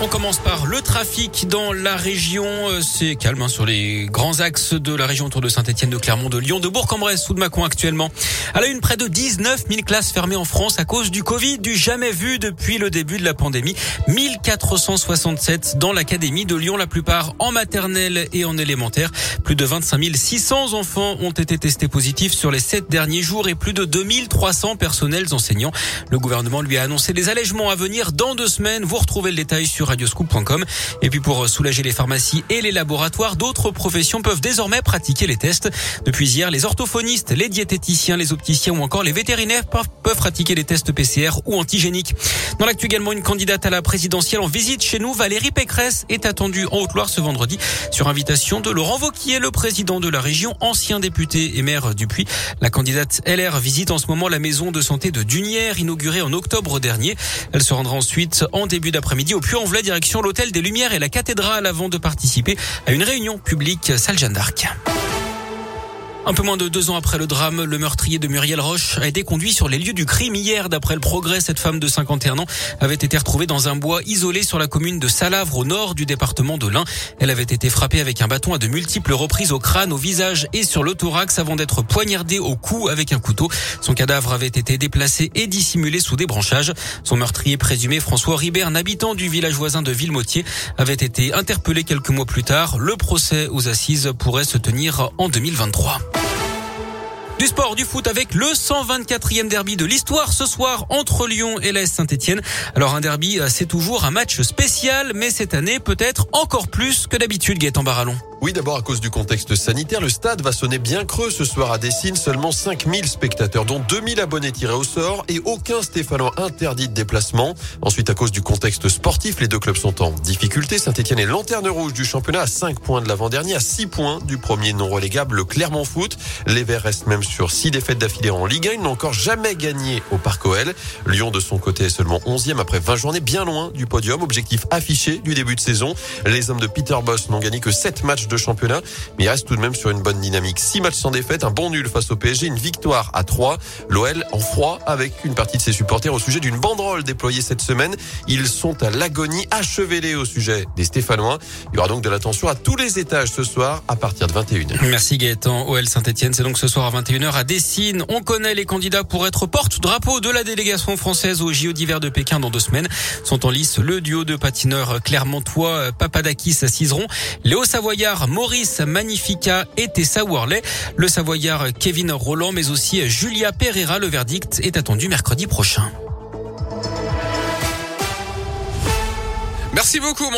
On commence par le trafic dans la région. Euh, c'est calme hein, sur les grands axes de la région autour de Saint-Etienne, de Clermont, de Lyon, de Bourg-en-Bresse ou de Mâcon actuellement. À la une, près de 19 000 classes fermées en France à cause du Covid, du jamais vu depuis le début de la pandémie. 1467 dans l'académie de Lyon, la plupart en maternelle et en élémentaire. Plus de 25 600 enfants ont été testés positifs sur les sept derniers jours et plus de 2300 personnels enseignants. Le gouvernement lui a annoncé des allègements à venir dans deux semaines. Vous retrouvez le détail sur radioscoop.com. Et puis pour soulager les pharmacies et les laboratoires, d'autres professions peuvent désormais pratiquer les tests. Depuis hier, les orthophonistes, les diététiciens, les opticiens ou encore les vétérinaires peuvent pratiquer les tests PCR ou antigéniques. Dans l'actu également, une candidate à la présidentielle en visite chez nous, Valérie Pécresse, est attendue en Haute-Loire ce vendredi sur invitation de Laurent Vauquier, le président de la région, ancien député et maire du Puy. La candidate LR visite en ce moment la maison de santé de Dunière, inaugurée en octobre dernier. Elle se rendra ensuite en début d'après-midi au Puy-en-Velay direction l'hôtel des Lumières et la cathédrale avant de participer à une réunion publique salle Jeanne d'Arc. Un peu moins de deux ans après le drame, le meurtrier de Muriel Roche a été conduit sur les lieux du crime hier. D'après le progrès, cette femme de 51 ans avait été retrouvée dans un bois isolé sur la commune de Salavre au nord du département de l'Ain. Elle avait été frappée avec un bâton à de multiples reprises au crâne, au visage et sur le thorax avant d'être poignardée au cou avec un couteau. Son cadavre avait été déplacé et dissimulé sous des branchages. Son meurtrier présumé, François Ribert, un habitant du village voisin de Villemotier, avait été interpellé quelques mois plus tard. Le procès aux assises pourrait se tenir en 2023. Du sport, du foot avec le 124e derby de l'histoire ce soir entre Lyon et l'AS Saint-Etienne. Alors un derby, c'est toujours un match spécial, mais cette année peut-être encore plus que d'habitude, Gaëtan Barallon. Oui, d'abord à cause du contexte sanitaire, le stade va sonner bien creux ce soir à Dessine. Seulement 5000 spectateurs, dont 2000 abonnés tirés au sort et aucun Stéphanois interdit de déplacement. Ensuite, à cause du contexte sportif, les deux clubs sont en difficulté. Saint-Etienne est lanterne rouge du championnat à 5 points de l'avant-dernier, à 6 points du premier non relégable, le Clermont Foot. Les Verts restent même sur 6 défaites d'affilée en Ligue 1. Ils n'ont encore jamais gagné au Parc OL. Lyon, de son côté, est seulement 11e après 20 journées, bien loin du podium. Objectif affiché du début de saison. Les hommes de Peter Boss n'ont gagné que 7 matchs de championnat, mais il reste tout de même sur une bonne dynamique. Six matchs sans défaite, un bon nul face au PSG, une victoire à 3. L'OL en froid avec une partie de ses supporters au sujet d'une banderole déployée cette semaine. Ils sont à l'agonie, achevelés au sujet des Stéphanois. Il y aura donc de l'attention à tous les étages ce soir à partir de 21h. Merci Gaëtan. OL Saint-Etienne, c'est donc ce soir à 21h à Dessine. On connaît les candidats pour être porte-drapeau de la délégation française au JO d'hiver de Pékin dans deux semaines. Sont en lice le duo de patineurs clermontois Papadakis à Cizeron, Léo Savoyard, Maurice Magnifica et Tessa Worley. Le Savoyard Kevin Roland, mais aussi Julia Pereira. Le verdict est attendu mercredi prochain. Merci beaucoup.